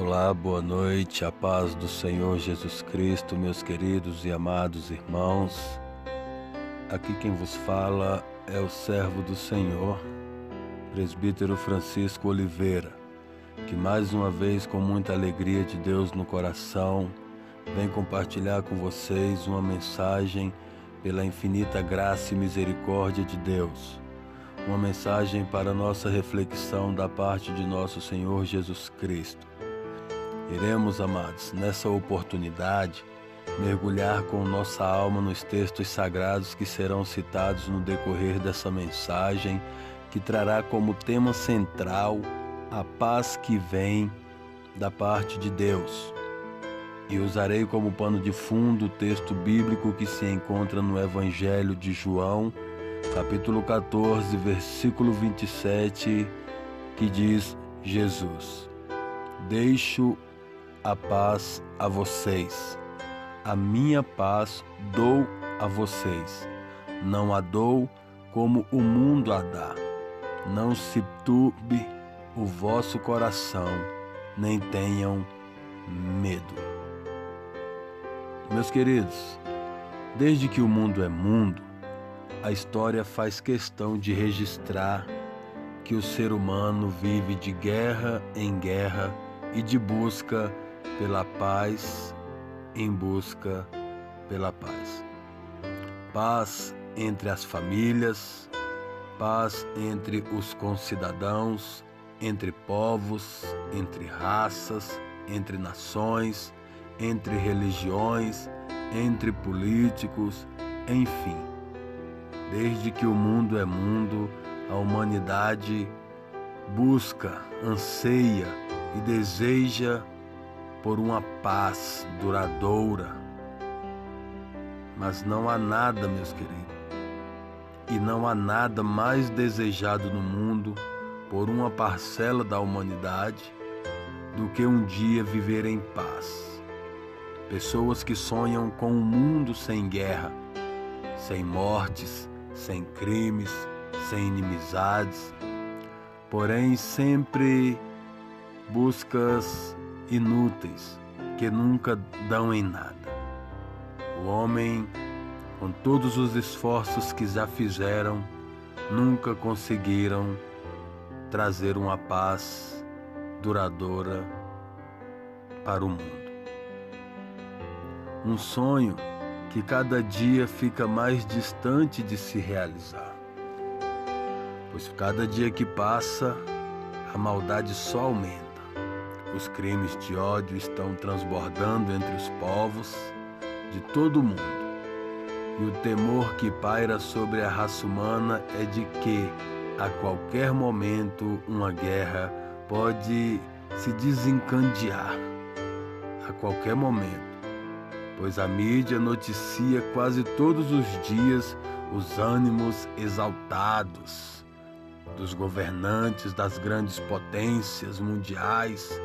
Olá, boa noite, a paz do Senhor Jesus Cristo, meus queridos e amados irmãos. Aqui quem vos fala é o servo do Senhor, presbítero Francisco Oliveira, que mais uma vez, com muita alegria de Deus no coração, vem compartilhar com vocês uma mensagem pela infinita graça e misericórdia de Deus. Uma mensagem para nossa reflexão da parte de nosso Senhor Jesus Cristo. Iremos, amados, nessa oportunidade, mergulhar com nossa alma nos textos sagrados que serão citados no decorrer dessa mensagem, que trará como tema central a paz que vem da parte de Deus. E usarei como pano de fundo o texto bíblico que se encontra no Evangelho de João, capítulo 14, versículo 27, que diz: Jesus, deixo a paz a vocês. A minha paz dou a vocês. Não a dou como o mundo a dá. Não se turbe o vosso coração, nem tenham medo. Meus queridos, desde que o mundo é mundo, a história faz questão de registrar que o ser humano vive de guerra em guerra e de busca pela paz, em busca pela paz. Paz entre as famílias, paz entre os concidadãos, entre povos, entre raças, entre nações, entre religiões, entre políticos, enfim. Desde que o mundo é mundo, a humanidade busca, anseia e deseja por uma paz duradoura. Mas não há nada, meus queridos, e não há nada mais desejado no mundo por uma parcela da humanidade do que um dia viver em paz. Pessoas que sonham com um mundo sem guerra, sem mortes, sem crimes, sem inimizades, porém sempre buscas inúteis que nunca dão em nada. O homem, com todos os esforços que já fizeram, nunca conseguiram trazer uma paz duradoura para o mundo. Um sonho que cada dia fica mais distante de se realizar. Pois cada dia que passa, a maldade só aumenta. Os crimes de ódio estão transbordando entre os povos de todo o mundo. E o temor que paira sobre a raça humana é de que, a qualquer momento, uma guerra pode se desencandear. A qualquer momento. Pois a mídia noticia quase todos os dias os ânimos exaltados dos governantes das grandes potências mundiais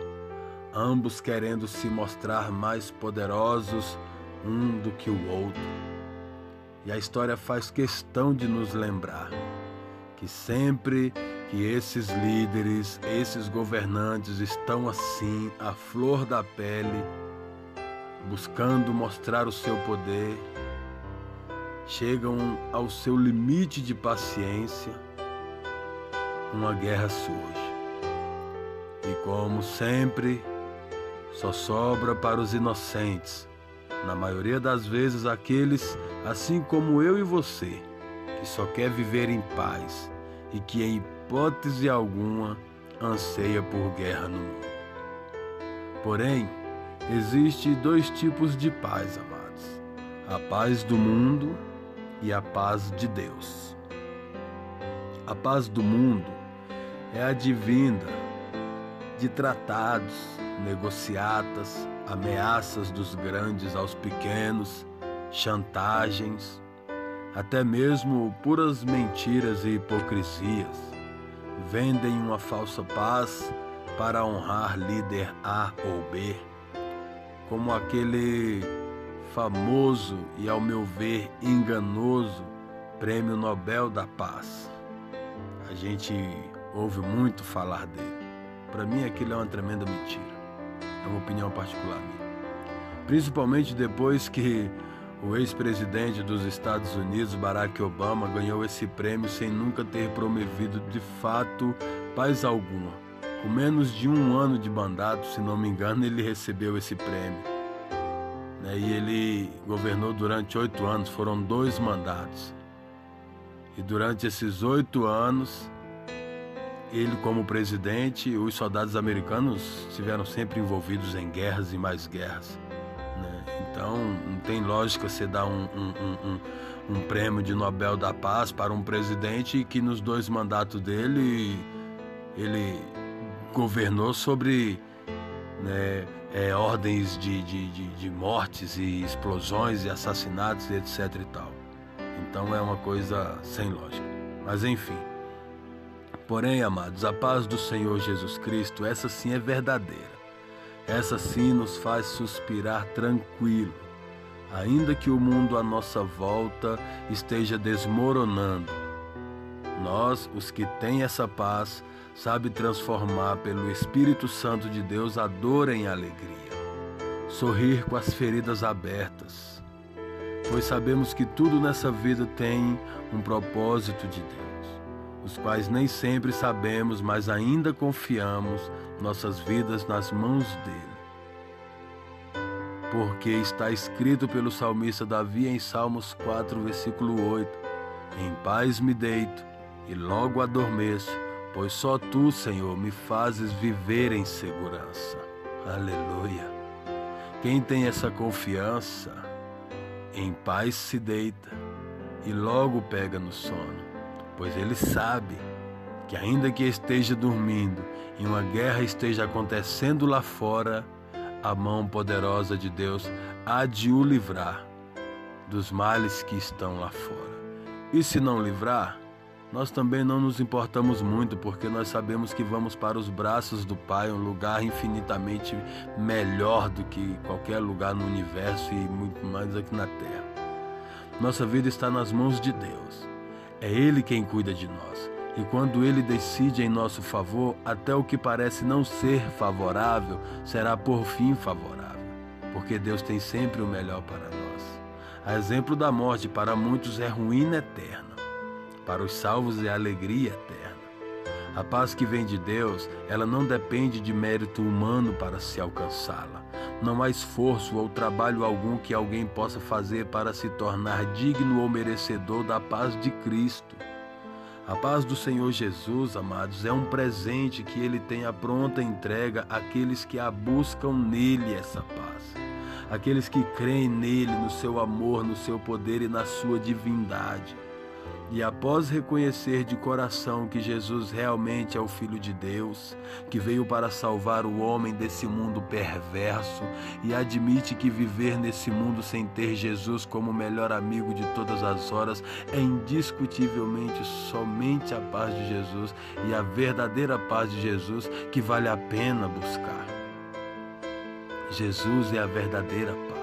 ambos querendo se mostrar mais poderosos um do que o outro. E a história faz questão de nos lembrar que sempre que esses líderes, esses governantes estão assim, à flor da pele, buscando mostrar o seu poder, chegam ao seu limite de paciência, uma guerra surge. E como sempre, só sobra para os inocentes, na maioria das vezes aqueles, assim como eu e você, que só quer viver em paz e que em hipótese alguma anseia por guerra no mundo. Porém, existe dois tipos de paz, amados: a paz do mundo e a paz de Deus. A paz do mundo é advinda de tratados, negociatas, ameaças dos grandes aos pequenos, chantagens, até mesmo puras mentiras e hipocrisias. Vendem uma falsa paz para honrar líder A ou B, como aquele famoso e, ao meu ver, enganoso Prêmio Nobel da Paz. A gente ouve muito falar dele. Para mim, aquilo é uma tremenda mentira. É uma opinião particular minha. Principalmente depois que o ex-presidente dos Estados Unidos, Barack Obama, ganhou esse prêmio sem nunca ter promovido de fato paz alguma. Com menos de um ano de mandato, se não me engano, ele recebeu esse prêmio. Né, e ele governou durante oito anos, foram dois mandatos. E durante esses oito anos, ele como presidente, os soldados americanos estiveram sempre envolvidos em guerras e mais guerras. Né? Então não tem lógica você dar um, um, um, um, prêmio de Nobel da Paz para um presidente que nos dois mandatos dele ele governou sobre né, é, ordens de, de, de, de mortes e explosões e assassinatos etc e tal. Então é uma coisa sem lógica. Mas enfim. Porém, amados, a paz do Senhor Jesus Cristo, essa sim é verdadeira. Essa sim nos faz suspirar tranquilo, ainda que o mundo à nossa volta esteja desmoronando. Nós, os que têm essa paz, sabe transformar pelo Espírito Santo de Deus a dor em alegria, sorrir com as feridas abertas, pois sabemos que tudo nessa vida tem um propósito de Deus os quais nem sempre sabemos, mas ainda confiamos nossas vidas nas mãos dele. Porque está escrito pelo salmista Davi em Salmos 4, versículo 8: Em paz me deito e logo adormeço, pois só tu, Senhor, me fazes viver em segurança. Aleluia. Quem tem essa confiança, em paz se deita e logo pega no sono pois ele sabe que, ainda que esteja dormindo e uma guerra esteja acontecendo lá fora, a mão poderosa de Deus há de o livrar dos males que estão lá fora. E se não livrar, nós também não nos importamos muito, porque nós sabemos que vamos para os braços do Pai, um lugar infinitamente melhor do que qualquer lugar no universo e muito mais aqui na terra. Nossa vida está nas mãos de Deus. É Ele quem cuida de nós. E quando Ele decide em nosso favor, até o que parece não ser favorável será por fim favorável, porque Deus tem sempre o melhor para nós. A exemplo da morte, para muitos é ruína eterna, para os salvos é alegria eterna. A paz que vem de Deus, ela não depende de mérito humano para se alcançá-la. Não há esforço ou trabalho algum que alguém possa fazer para se tornar digno ou merecedor da paz de Cristo. A paz do Senhor Jesus, amados, é um presente que ele tem a pronta entrega àqueles que a buscam nele essa paz. Aqueles que creem nele, no seu amor, no seu poder e na sua divindade. E após reconhecer de coração que Jesus realmente é o Filho de Deus, que veio para salvar o homem desse mundo perverso, e admite que viver nesse mundo sem ter Jesus como melhor amigo de todas as horas é indiscutivelmente somente a paz de Jesus e a verdadeira paz de Jesus que vale a pena buscar. Jesus é a verdadeira paz.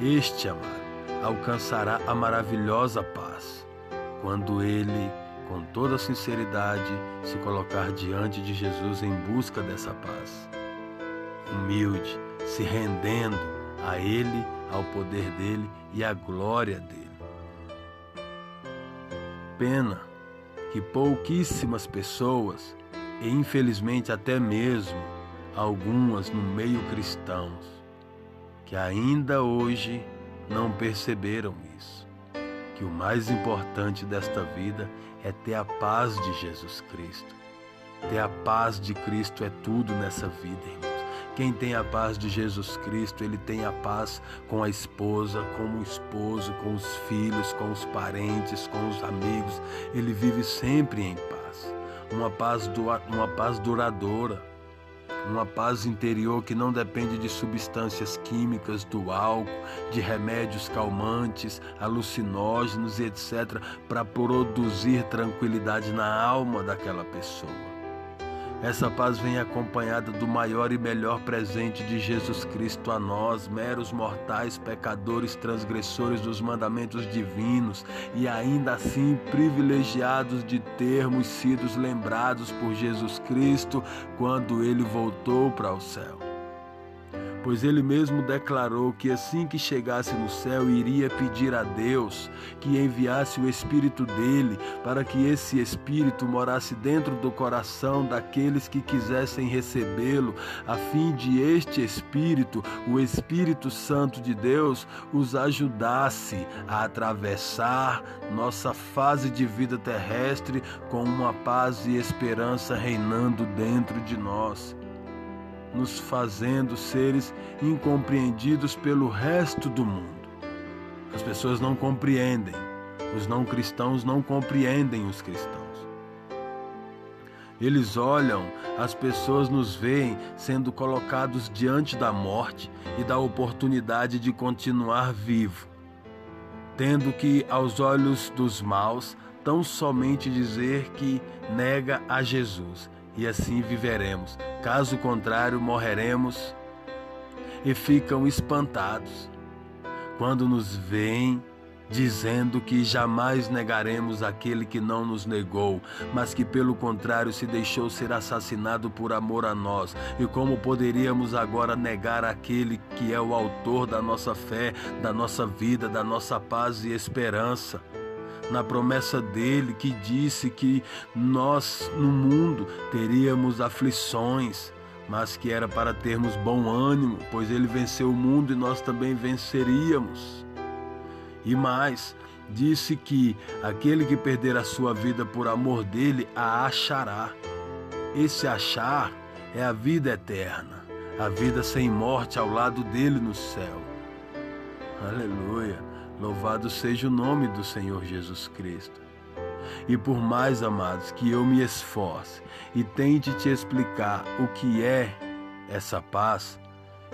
Este, amado, alcançará a maravilhosa paz quando ele, com toda sinceridade, se colocar diante de Jesus em busca dessa paz. Humilde, se rendendo a Ele, ao poder dele e à glória dele. Pena que pouquíssimas pessoas, e infelizmente até mesmo algumas no meio cristãos, que ainda hoje não perceberam isso. Que o mais importante desta vida é ter a paz de Jesus Cristo. Ter a paz de Cristo é tudo nessa vida, irmãos. Quem tem a paz de Jesus Cristo, ele tem a paz com a esposa, com o esposo, com os filhos, com os parentes, com os amigos. Ele vive sempre em paz. Uma paz, uma paz duradoura uma paz interior que não depende de substâncias químicas, do álcool, de remédios calmantes, alucinógenos e etc., para produzir tranquilidade na alma daquela pessoa. Essa paz vem acompanhada do maior e melhor presente de Jesus Cristo a nós, meros mortais, pecadores, transgressores dos mandamentos divinos e ainda assim privilegiados de termos sido lembrados por Jesus Cristo quando ele voltou para o céu pois ele mesmo declarou que assim que chegasse no céu iria pedir a Deus que enviasse o Espírito dele para que esse Espírito morasse dentro do coração daqueles que quisessem recebê-lo, a fim de este Espírito, o Espírito Santo de Deus, os ajudasse a atravessar nossa fase de vida terrestre com uma paz e esperança reinando dentro de nós nos fazendo seres incompreendidos pelo resto do mundo. As pessoas não compreendem, os não cristãos não compreendem os cristãos. Eles olham, as pessoas nos veem sendo colocados diante da morte e da oportunidade de continuar vivo, tendo que, aos olhos dos maus, tão somente dizer que nega a Jesus e assim viveremos. Caso contrário, morreremos. E ficam espantados quando nos veem dizendo que jamais negaremos aquele que não nos negou, mas que pelo contrário se deixou ser assassinado por amor a nós. E como poderíamos agora negar aquele que é o autor da nossa fé, da nossa vida, da nossa paz e esperança? Na promessa dele que disse que nós no mundo teríamos aflições, mas que era para termos bom ânimo, pois ele venceu o mundo e nós também venceríamos. E mais, disse que aquele que perder a sua vida por amor dele a achará. Esse achar é a vida eterna, a vida sem morte ao lado dele no céu. Aleluia. Louvado seja o nome do Senhor Jesus Cristo. E por mais, amados, que eu me esforce e tente te explicar o que é essa paz,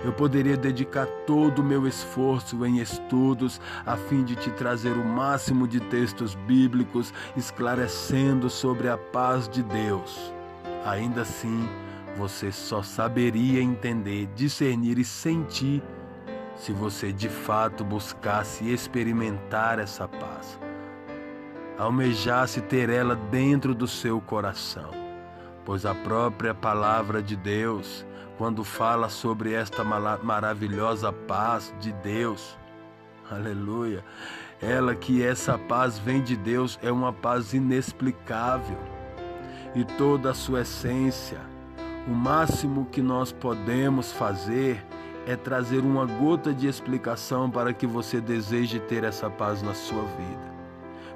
eu poderia dedicar todo o meu esforço em estudos a fim de te trazer o máximo de textos bíblicos esclarecendo sobre a paz de Deus. Ainda assim, você só saberia entender, discernir e sentir se você de fato buscasse experimentar essa paz, almejasse ter ela dentro do seu coração, pois a própria palavra de Deus, quando fala sobre esta maravilhosa paz de Deus, aleluia, ela que essa paz vem de Deus é uma paz inexplicável. E toda a sua essência, o máximo que nós podemos fazer é trazer uma gota de explicação para que você deseje ter essa paz na sua vida.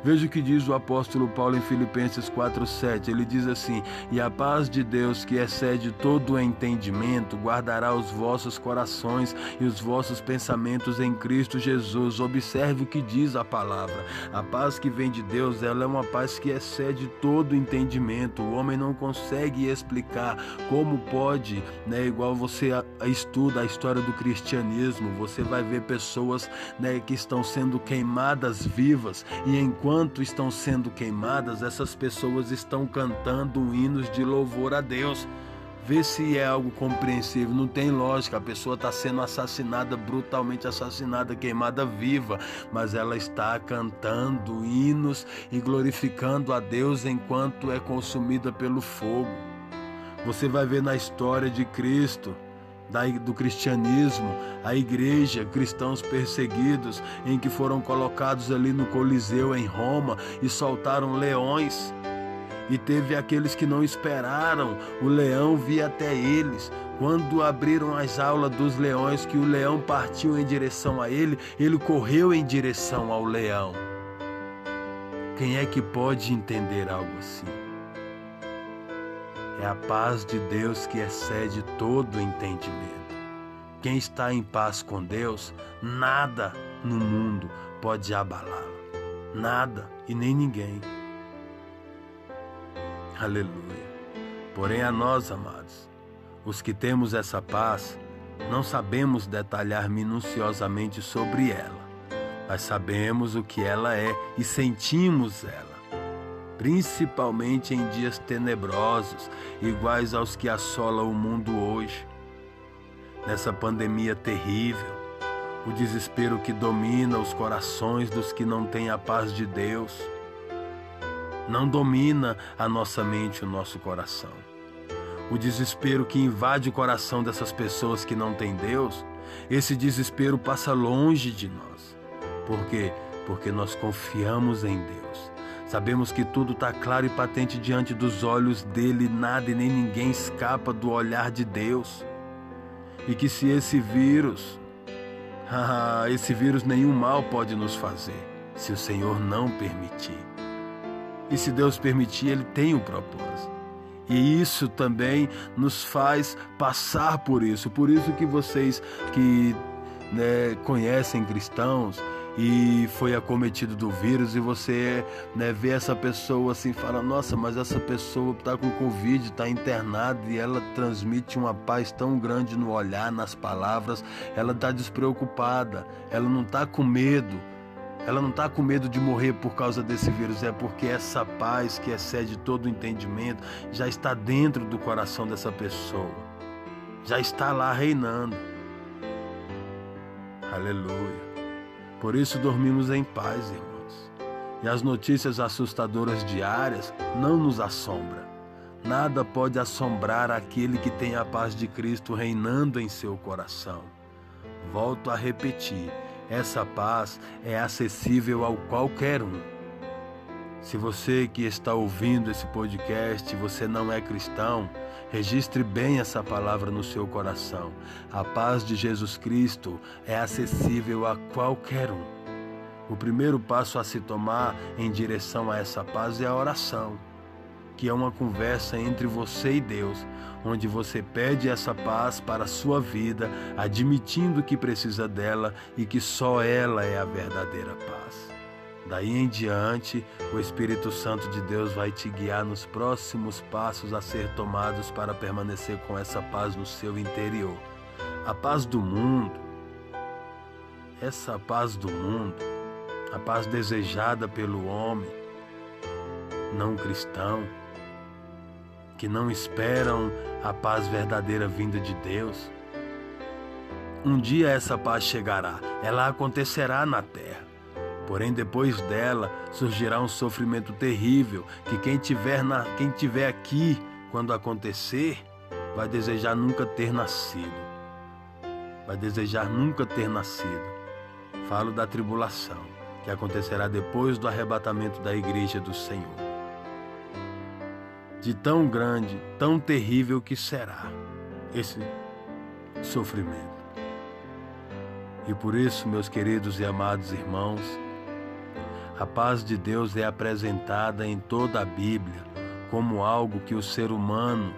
Veja o que diz o apóstolo Paulo em Filipenses 4:7. Ele diz assim: "E a paz de Deus, que excede todo o entendimento, guardará os vossos corações e os vossos pensamentos em Cristo Jesus." Observe o que diz a palavra. A paz que vem de Deus, ela é uma paz que excede todo o entendimento. O homem não consegue explicar como pode, né, igual você estuda a história do cristianismo, você vai ver pessoas, né, que estão sendo queimadas vivas e enquanto enquanto estão sendo queimadas, essas pessoas estão cantando hinos de louvor a Deus. Vê se é algo compreensível. Não tem lógica. A pessoa está sendo assassinada, brutalmente assassinada, queimada viva, mas ela está cantando hinos e glorificando a Deus enquanto é consumida pelo fogo. Você vai ver na história de Cristo do cristianismo, a igreja, cristãos perseguidos, em que foram colocados ali no Coliseu em Roma e soltaram leões. E teve aqueles que não esperaram o leão vir até eles. Quando abriram as aulas dos leões, que o leão partiu em direção a ele, ele correu em direção ao leão. Quem é que pode entender algo assim? É a paz de Deus que excede todo entendimento. Quem está em paz com Deus, nada no mundo pode abalá-lo. Nada e nem ninguém. Aleluia. Porém, a nós, amados, os que temos essa paz, não sabemos detalhar minuciosamente sobre ela, mas sabemos o que ela é e sentimos ela. Principalmente em dias tenebrosos, iguais aos que assolam o mundo hoje. Nessa pandemia terrível, o desespero que domina os corações dos que não têm a paz de Deus, não domina a nossa mente, o nosso coração. O desespero que invade o coração dessas pessoas que não têm Deus, esse desespero passa longe de nós. Por quê? Porque nós confiamos em Deus. Sabemos que tudo está claro e patente diante dos olhos dele, nada e nem ninguém escapa do olhar de Deus. E que se esse vírus, esse vírus nenhum mal pode nos fazer, se o Senhor não permitir. E se Deus permitir, Ele tem um propósito. E isso também nos faz passar por isso. Por isso que vocês que né, conhecem cristãos e foi acometido do vírus e você né, vê essa pessoa assim fala nossa mas essa pessoa está com covid está internada e ela transmite uma paz tão grande no olhar nas palavras ela está despreocupada ela não está com medo ela não está com medo de morrer por causa desse vírus, é porque essa paz que excede todo o entendimento já está dentro do coração dessa pessoa, já está lá reinando. Aleluia. Por isso dormimos em paz, irmãos. E as notícias assustadoras diárias não nos assombram. Nada pode assombrar aquele que tem a paz de Cristo reinando em seu coração. Volto a repetir essa paz é acessível ao qualquer um. Se você que está ouvindo esse podcast, você não é cristão, registre bem essa palavra no seu coração. A paz de Jesus Cristo é acessível a qualquer um. O primeiro passo a se tomar em direção a essa paz é a oração que é uma conversa entre você e Deus, onde você pede essa paz para a sua vida, admitindo que precisa dela e que só ela é a verdadeira paz. Daí em diante, o Espírito Santo de Deus vai te guiar nos próximos passos a ser tomados para permanecer com essa paz no seu interior. A paz do mundo, essa paz do mundo, a paz desejada pelo homem não cristão, que não esperam a paz verdadeira vinda de Deus. Um dia essa paz chegará, ela acontecerá na terra. Porém, depois dela surgirá um sofrimento terrível que quem tiver, na, quem tiver aqui quando acontecer vai desejar nunca ter nascido. Vai desejar nunca ter nascido. Falo da tribulação que acontecerá depois do arrebatamento da igreja do Senhor de tão grande, tão terrível que será esse sofrimento. E por isso, meus queridos e amados irmãos, a paz de Deus é apresentada em toda a Bíblia como algo que o ser humano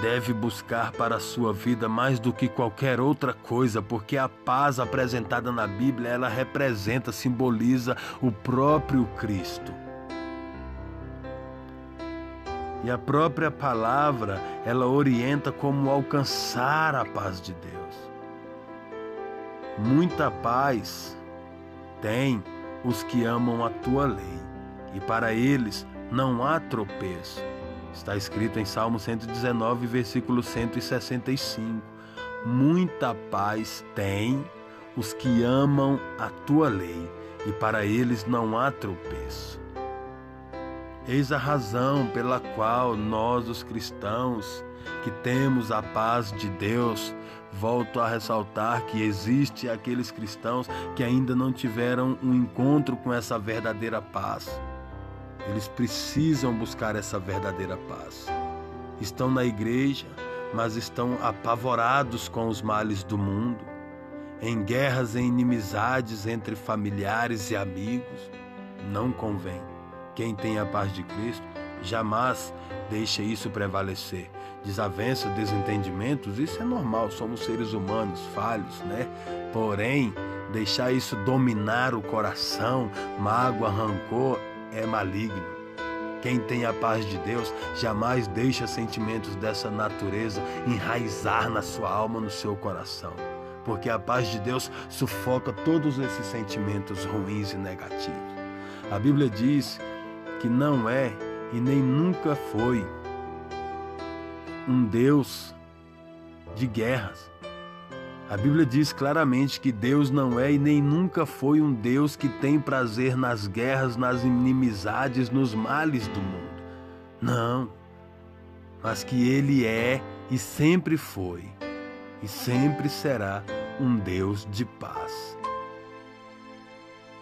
deve buscar para a sua vida mais do que qualquer outra coisa, porque a paz apresentada na Bíblia, ela representa, simboliza o próprio Cristo. E a própria palavra, ela orienta como alcançar a paz de Deus. Muita paz tem os que amam a tua lei, e para eles não há tropeço. Está escrito em Salmo 119, versículo 165. Muita paz tem os que amam a tua lei, e para eles não há tropeço. Eis a razão pela qual nós, os cristãos, que temos a paz de Deus, volto a ressaltar que existe aqueles cristãos que ainda não tiveram um encontro com essa verdadeira paz. Eles precisam buscar essa verdadeira paz. Estão na igreja, mas estão apavorados com os males do mundo, em guerras e inimizades entre familiares e amigos. Não convém. Quem tem a paz de Cristo jamais deixa isso prevalecer. Desavença, desentendimentos, isso é normal, somos seres humanos falhos, né? Porém, deixar isso dominar o coração, mágoa, rancor, é maligno. Quem tem a paz de Deus jamais deixa sentimentos dessa natureza enraizar na sua alma, no seu coração. Porque a paz de Deus sufoca todos esses sentimentos ruins e negativos. A Bíblia diz que não é e nem nunca foi um Deus de guerras. A Bíblia diz claramente que Deus não é e nem nunca foi um Deus que tem prazer nas guerras, nas inimizades, nos males do mundo. Não. Mas que Ele é e sempre foi e sempre será um Deus de paz.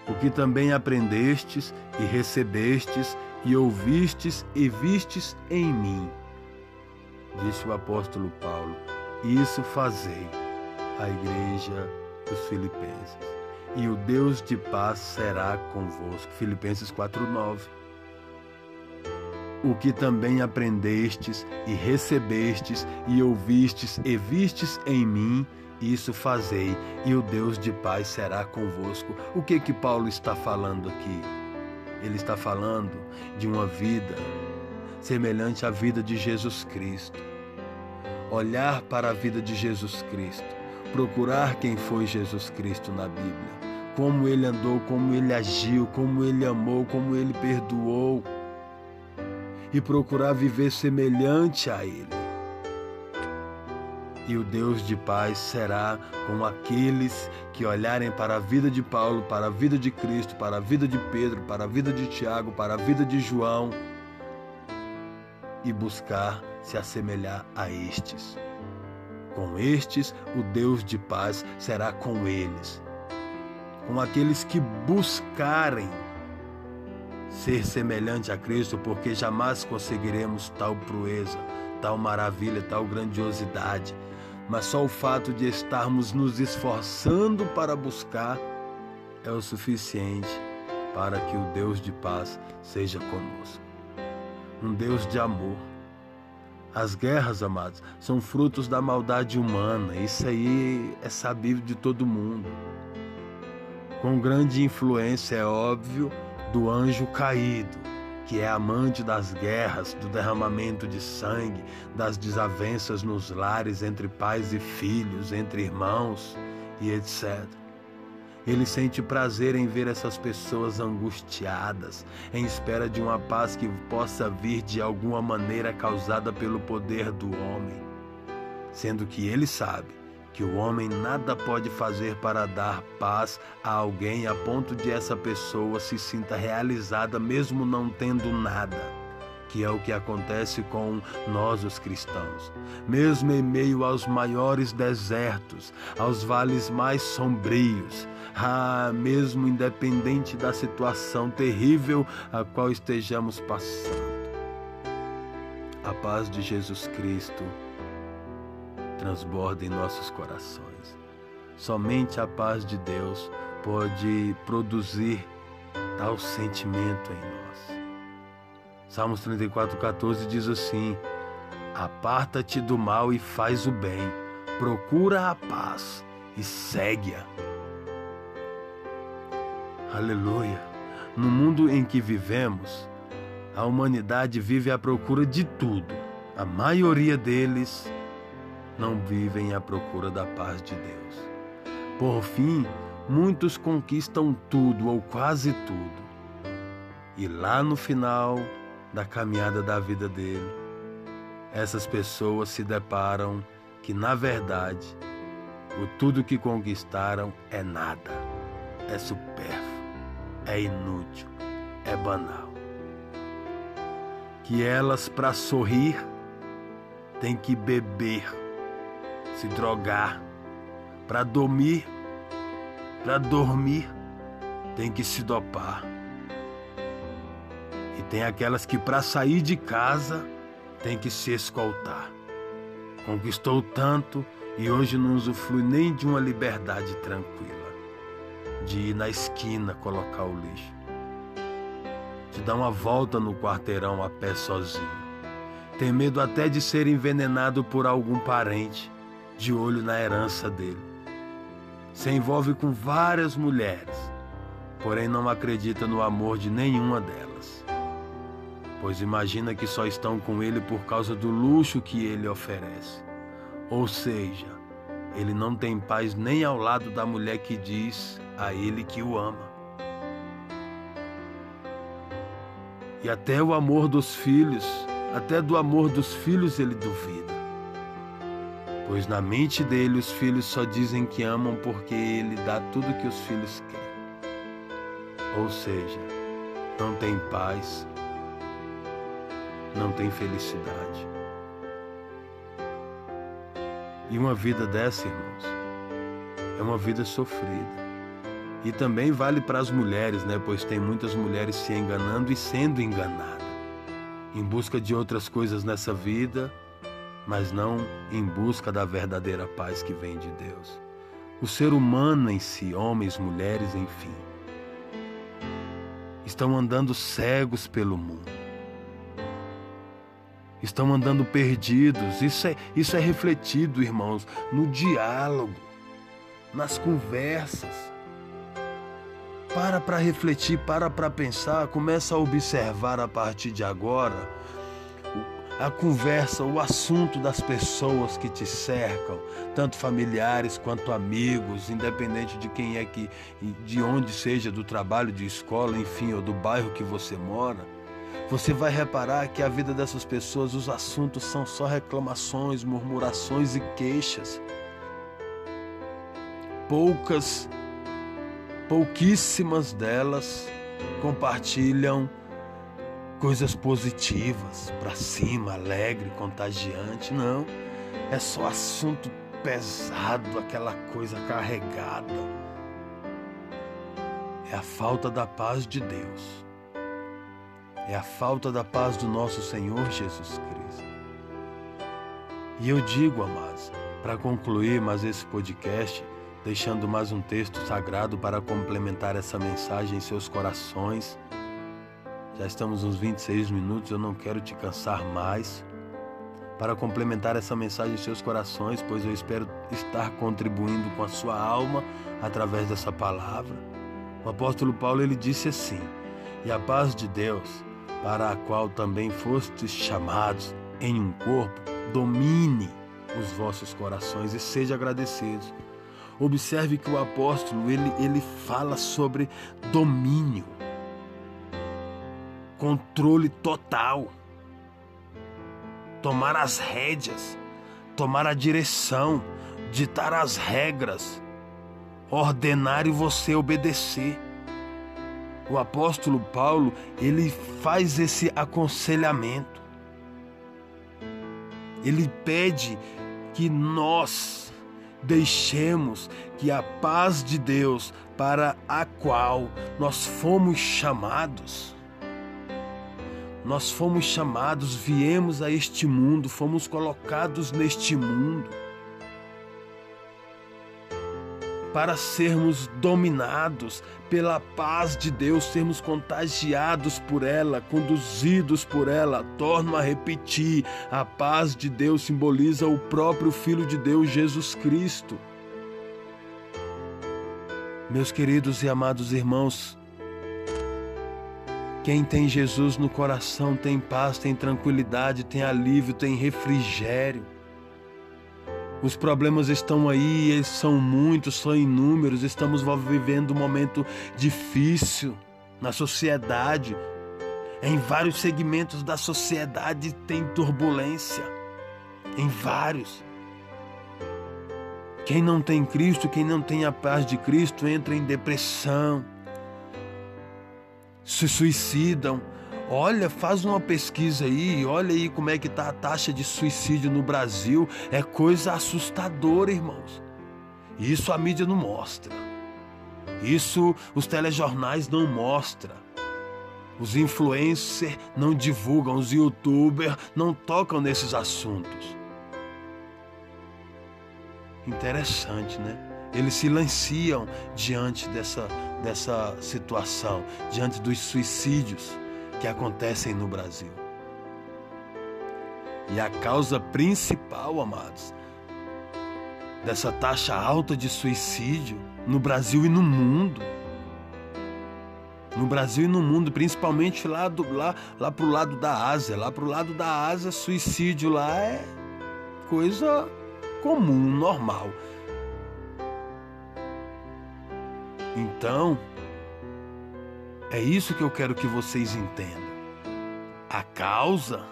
O que também aprendestes e recebestes e ouvistes e vistes em mim, disse o apóstolo Paulo, isso fazei a igreja dos Filipenses. E o Deus de paz será convosco. Filipenses 4:9. O que também aprendestes e recebestes e ouvistes e vistes em mim, isso fazei, e o Deus de paz será convosco. O que que Paulo está falando aqui? Ele está falando de uma vida semelhante à vida de Jesus Cristo. Olhar para a vida de Jesus Cristo procurar quem foi Jesus Cristo na Bíblia, como ele andou, como ele agiu, como ele amou, como ele perdoou, e procurar viver semelhante a ele. E o Deus de paz será com aqueles que olharem para a vida de Paulo, para a vida de Cristo, para a vida de Pedro, para a vida de Tiago, para a vida de João e buscar se assemelhar a estes. Com estes, o Deus de paz será com eles. Com aqueles que buscarem ser semelhante a Cristo, porque jamais conseguiremos tal proeza, tal maravilha, tal grandiosidade. Mas só o fato de estarmos nos esforçando para buscar é o suficiente para que o Deus de paz seja conosco. Um Deus de amor as guerras, amados, são frutos da maldade humana. Isso aí é sabido de todo mundo. Com grande influência, é óbvio, do anjo caído, que é amante das guerras, do derramamento de sangue, das desavenças nos lares entre pais e filhos, entre irmãos e etc. Ele sente prazer em ver essas pessoas angustiadas, em espera de uma paz que possa vir de alguma maneira causada pelo poder do homem. Sendo que ele sabe que o homem nada pode fazer para dar paz a alguém a ponto de essa pessoa se sinta realizada mesmo não tendo nada que é o que acontece com nós, os cristãos. Mesmo em meio aos maiores desertos, aos vales mais sombrios, ah, mesmo independente da situação terrível a qual estejamos passando, a paz de Jesus Cristo transborda em nossos corações. Somente a paz de Deus pode produzir tal sentimento em nós. Salmos 34, 14 diz assim: Aparta-te do mal e faz o bem, procura a paz e segue-a. Aleluia! No mundo em que vivemos, a humanidade vive à procura de tudo. A maioria deles não vivem à procura da paz de Deus. Por fim, muitos conquistam tudo ou quase tudo. E lá no final, da caminhada da vida dele, essas pessoas se deparam que, na verdade, o tudo que conquistaram é nada, é supérfluo, é inútil, é banal. Que elas, para sorrir, têm que beber, se drogar, para dormir, para dormir, tem que se dopar e tem aquelas que, para sair de casa, tem que se escoltar. Conquistou tanto e hoje não usufrui nem de uma liberdade tranquila de ir na esquina colocar o lixo, de dar uma volta no quarteirão a pé sozinho. Tem medo até de ser envenenado por algum parente, de olho na herança dele. Se envolve com várias mulheres, porém não acredita no amor de nenhuma delas pois imagina que só estão com ele por causa do luxo que ele oferece. Ou seja, ele não tem paz nem ao lado da mulher que diz a ele que o ama. E até o amor dos filhos, até do amor dos filhos ele duvida. Pois na mente dele os filhos só dizem que amam porque ele dá tudo que os filhos querem. Ou seja, não tem paz, não tem felicidade. E uma vida dessa, irmãos, é uma vida sofrida. E também vale para as mulheres, né? Pois tem muitas mulheres se enganando e sendo enganadas, em busca de outras coisas nessa vida, mas não em busca da verdadeira paz que vem de Deus. O ser humano em si, homens, mulheres, enfim, estão andando cegos pelo mundo. Estão andando perdidos. Isso é, isso é refletido, irmãos, no diálogo, nas conversas para para refletir, para para pensar, começa a observar a partir de agora a conversa, o assunto das pessoas que te cercam, tanto familiares quanto amigos, independente de quem é que, de onde seja, do trabalho, de escola, enfim, ou do bairro que você mora. Você vai reparar que a vida dessas pessoas, os assuntos são só reclamações, murmurações e queixas. Poucas pouquíssimas delas compartilham coisas positivas, para cima, alegre, contagiante. Não, é só assunto pesado, aquela coisa carregada. É a falta da paz de Deus. É a falta da paz do nosso Senhor Jesus Cristo. E eu digo, amados, para concluir mais esse podcast, deixando mais um texto sagrado para complementar essa mensagem em seus corações. Já estamos uns 26 minutos, eu não quero te cansar mais. Para complementar essa mensagem em seus corações, pois eu espero estar contribuindo com a sua alma através dessa palavra. O apóstolo Paulo ele disse assim: "E a paz de Deus, para a qual também fostes chamados em um corpo, domine os vossos corações e sejam agradecidos." Observe que o apóstolo ele, ele fala sobre domínio, controle total, tomar as rédeas, tomar a direção, ditar as regras, ordenar e você obedecer. O apóstolo Paulo, ele faz esse aconselhamento. Ele pede que nós deixemos que a paz de Deus para a qual nós fomos chamados, nós fomos chamados, viemos a este mundo, fomos colocados neste mundo para sermos dominados pela paz de Deus, sermos contagiados por ela, conduzidos por ela. Torno a repetir: a paz de Deus simboliza o próprio Filho de Deus, Jesus Cristo. Meus queridos e amados irmãos, quem tem Jesus no coração tem paz, tem tranquilidade, tem alívio, tem refrigério. Os problemas estão aí, eles são muitos, são inúmeros. Estamos vivendo um momento difícil na sociedade. Em vários segmentos da sociedade tem turbulência. Em vários. Quem não tem Cristo, quem não tem a paz de Cristo, entra em depressão, se suicidam, Olha, faz uma pesquisa aí, olha aí como é que está a taxa de suicídio no Brasil. É coisa assustadora, irmãos. Isso a mídia não mostra. Isso os telejornais não mostram. Os influencers não divulgam, os youtubers não tocam nesses assuntos. Interessante, né? Eles silenciam diante dessa, dessa situação, diante dos suicídios que acontecem no Brasil. E a causa principal, amados, dessa taxa alta de suicídio no Brasil e no mundo. No Brasil e no mundo, principalmente lá, do, lá, lá pro lado da Ásia. Lá pro lado da Ásia, suicídio lá é coisa comum, normal. Então, é isso que eu quero que vocês entendam. a causa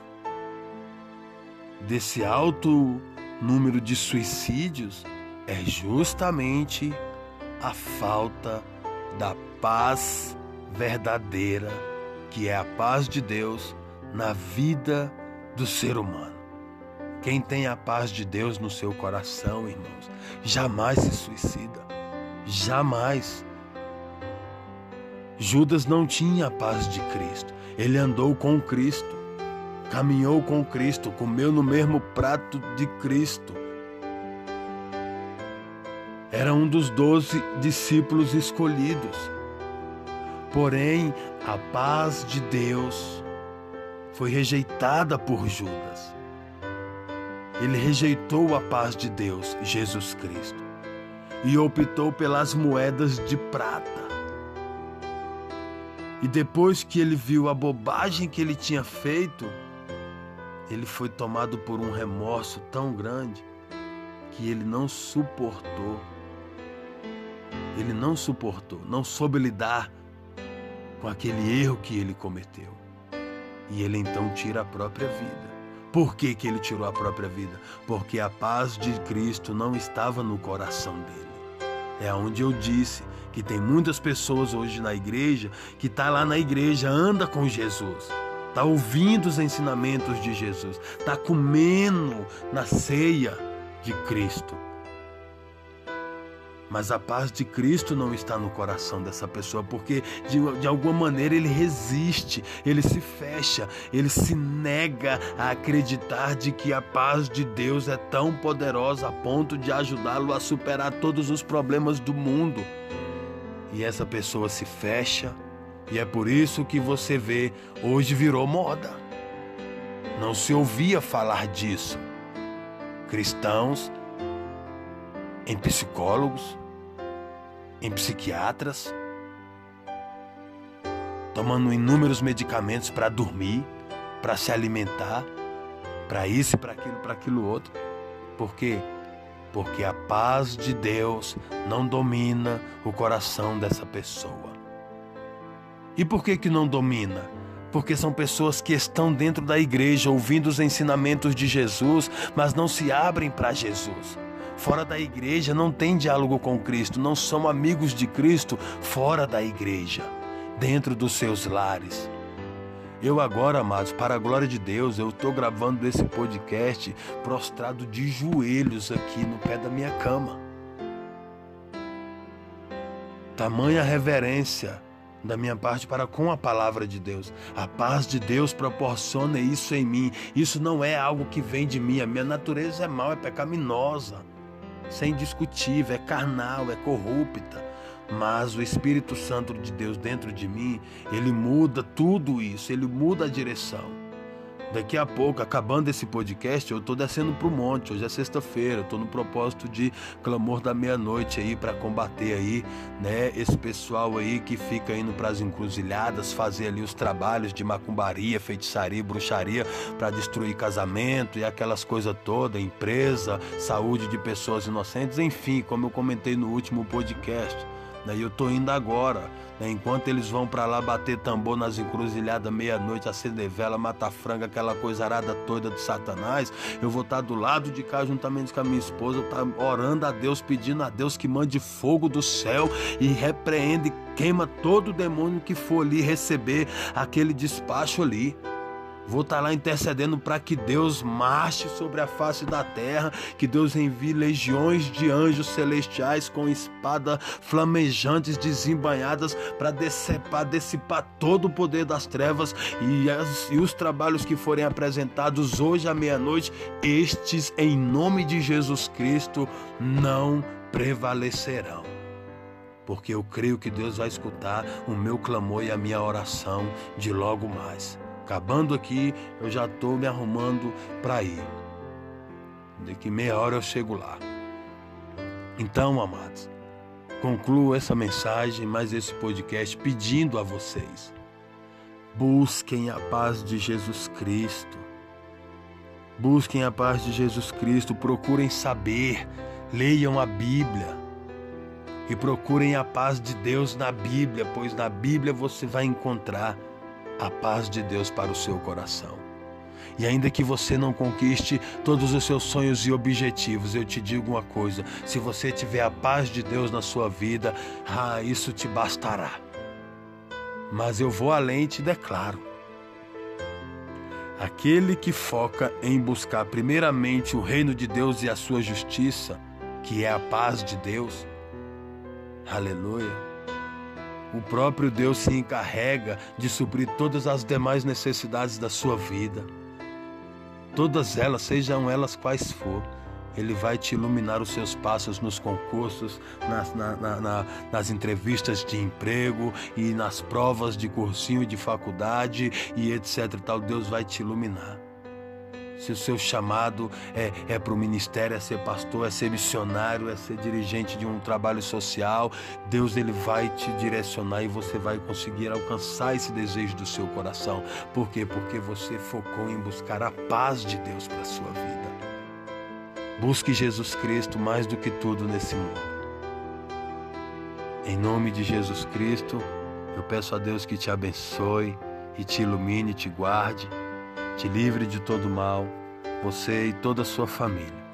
desse alto número de suicídios é justamente a falta da paz verdadeira, que é a paz de Deus na vida do ser humano. Quem tem a paz de Deus no seu coração, irmãos, jamais se suicida. Jamais. Judas não tinha a paz de Cristo. Ele andou com Cristo, caminhou com Cristo, comeu no mesmo prato de Cristo. Era um dos doze discípulos escolhidos. Porém, a paz de Deus foi rejeitada por Judas. Ele rejeitou a paz de Deus, Jesus Cristo, e optou pelas moedas de prata. E depois que ele viu a bobagem que ele tinha feito, ele foi tomado por um remorso tão grande que ele não suportou. Ele não suportou, não soube lidar com aquele erro que ele cometeu. E ele então tira a própria vida. Por que, que ele tirou a própria vida? Porque a paz de Cristo não estava no coração dele. É onde eu disse que tem muitas pessoas hoje na igreja que tá lá na igreja, anda com Jesus, tá ouvindo os ensinamentos de Jesus, tá comendo na ceia de Cristo mas a paz de Cristo não está no coração dessa pessoa, porque de, de alguma maneira ele resiste, ele se fecha, ele se nega a acreditar de que a paz de Deus é tão poderosa a ponto de ajudá-lo a superar todos os problemas do mundo. E essa pessoa se fecha, e é por isso que você vê, hoje virou moda. Não se ouvia falar disso. Cristãos em psicólogos, em psiquiatras, tomando inúmeros medicamentos para dormir, para se alimentar, para isso para aquilo, para aquilo outro. Por quê? Porque a paz de Deus não domina o coração dessa pessoa. E por que que não domina? Porque são pessoas que estão dentro da igreja ouvindo os ensinamentos de Jesus, mas não se abrem para Jesus. Fora da igreja não tem diálogo com Cristo, não são amigos de Cristo fora da igreja, dentro dos seus lares. Eu agora, amados, para a glória de Deus, eu estou gravando esse podcast prostrado de joelhos aqui no pé da minha cama. Tamanha reverência da minha parte para com a palavra de Deus. A paz de Deus proporciona isso em mim. Isso não é algo que vem de mim. A minha natureza é mal, é pecaminosa isso é indiscutível, é carnal, é corrupta. Mas o Espírito Santo de Deus dentro de mim, ele muda tudo isso, ele muda a direção. Daqui a pouco, acabando esse podcast, eu estou descendo para o monte. Hoje é sexta-feira, estou no propósito de clamor da meia-noite aí para combater aí, né, esse pessoal aí que fica indo para as encruzilhadas, fazer ali os trabalhos de macumbaria, feitiçaria, bruxaria para destruir casamento e aquelas coisas todas, empresa, saúde de pessoas inocentes, enfim, como eu comentei no último podcast. Né, e eu estou indo agora né? Enquanto eles vão para lá bater tambor nas encruzilhadas meia-noite, acender vela, matar franga, aquela coisa arada toda de Satanás, eu vou estar tá do lado de cá juntamente com a minha esposa, tá orando a Deus, pedindo a Deus que mande fogo do céu e repreende, queima todo demônio que for ali receber aquele despacho ali. Vou estar tá lá intercedendo para que Deus marche sobre a face da terra, que Deus envie legiões de anjos celestiais com espada flamejantes desembanhadas para dissipar, dissipar todo o poder das trevas e, as, e os trabalhos que forem apresentados hoje à meia-noite, estes em nome de Jesus Cristo não prevalecerão porque eu creio que Deus vai escutar o meu clamor e a minha oração de logo mais. Acabando aqui, eu já estou me arrumando para ir. Daqui meia hora eu chego lá. Então, amados, concluo essa mensagem, mais esse podcast, pedindo a vocês: busquem a paz de Jesus Cristo. Busquem a paz de Jesus Cristo, procurem saber, leiam a Bíblia e procurem a paz de Deus na Bíblia, pois na Bíblia você vai encontrar a paz de Deus para o seu coração. E ainda que você não conquiste todos os seus sonhos e objetivos, eu te digo uma coisa: se você tiver a paz de Deus na sua vida, ah, isso te bastará. Mas eu vou além e te declaro: aquele que foca em buscar primeiramente o reino de Deus e a sua justiça, que é a paz de Deus, aleluia o próprio Deus se encarrega de suprir todas as demais necessidades da sua vida. Todas elas, sejam elas quais for, Ele vai te iluminar os seus passos nos concursos, nas, na, na, na, nas entrevistas de emprego e nas provas de cursinho e de faculdade e etc. Tal. Deus vai te iluminar se o seu chamado é, é para o ministério, é ser pastor, é ser missionário, é ser dirigente de um trabalho social, Deus ele vai te direcionar e você vai conseguir alcançar esse desejo do seu coração. Por quê? Porque você focou em buscar a paz de Deus para a sua vida. Busque Jesus Cristo mais do que tudo nesse mundo. Em nome de Jesus Cristo, eu peço a Deus que te abençoe e te ilumine, te guarde te livre de todo mal, você e toda a sua família.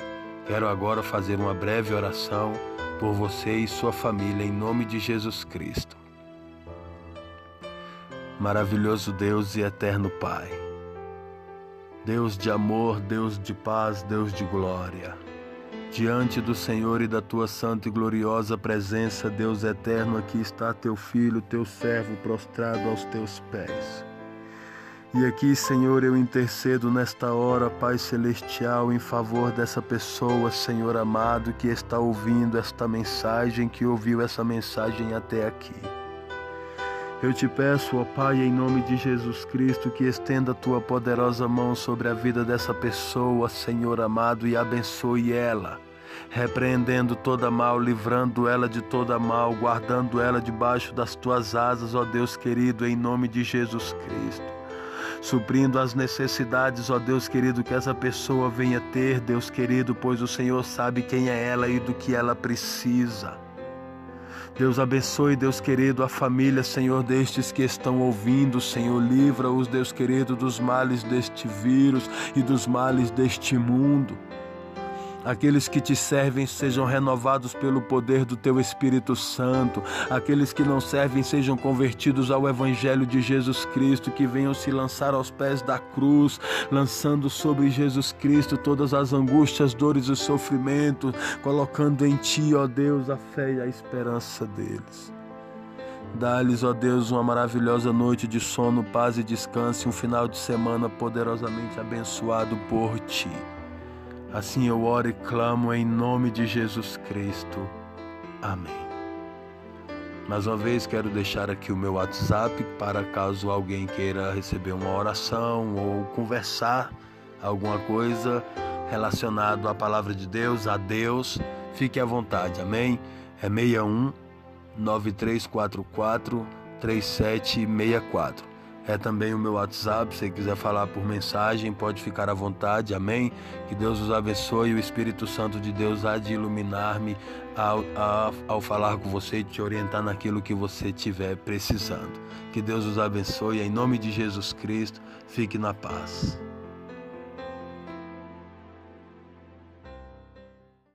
Quero agora fazer uma breve oração por você e sua família em nome de Jesus Cristo. Maravilhoso Deus e eterno Pai. Deus de amor, Deus de paz, Deus de glória. Diante do Senhor e da tua santa e gloriosa presença, Deus eterno, aqui está teu filho, teu servo prostrado aos teus pés. E aqui, Senhor, eu intercedo nesta hora, Pai Celestial, em favor dessa pessoa, Senhor amado, que está ouvindo esta mensagem, que ouviu essa mensagem até aqui. Eu te peço, ó Pai, em nome de Jesus Cristo, que estenda a tua poderosa mão sobre a vida dessa pessoa, Senhor amado, e abençoe ela, repreendendo toda mal, livrando ela de toda mal, guardando ela debaixo das tuas asas, ó Deus querido, em nome de Jesus Cristo suprindo as necessidades, ó Deus querido, que essa pessoa venha ter, Deus querido, pois o Senhor sabe quem é ela e do que ela precisa. Deus abençoe, Deus querido, a família, Senhor, destes que estão ouvindo, Senhor, livra-os, Deus querido, dos males deste vírus e dos males deste mundo. Aqueles que te servem sejam renovados pelo poder do teu Espírito Santo. Aqueles que não servem sejam convertidos ao Evangelho de Jesus Cristo, que venham se lançar aos pés da cruz, lançando sobre Jesus Cristo todas as angústias, dores e sofrimentos, colocando em ti, ó Deus, a fé e a esperança deles. Dá-lhes, ó Deus, uma maravilhosa noite de sono, paz e descanso e um final de semana poderosamente abençoado por ti. Assim eu oro e clamo em nome de Jesus Cristo. Amém. Mais uma vez quero deixar aqui o meu WhatsApp para caso alguém queira receber uma oração ou conversar alguma coisa relacionado à palavra de Deus, a Deus, fique à vontade. Amém? É 61 9344 3764 é também o meu WhatsApp. Se quiser falar por mensagem, pode ficar à vontade. Amém? Que Deus os abençoe. O Espírito Santo de Deus há de iluminar-me ao, ao, ao falar com você e te orientar naquilo que você estiver precisando. Que Deus os abençoe. Em nome de Jesus Cristo, fique na paz.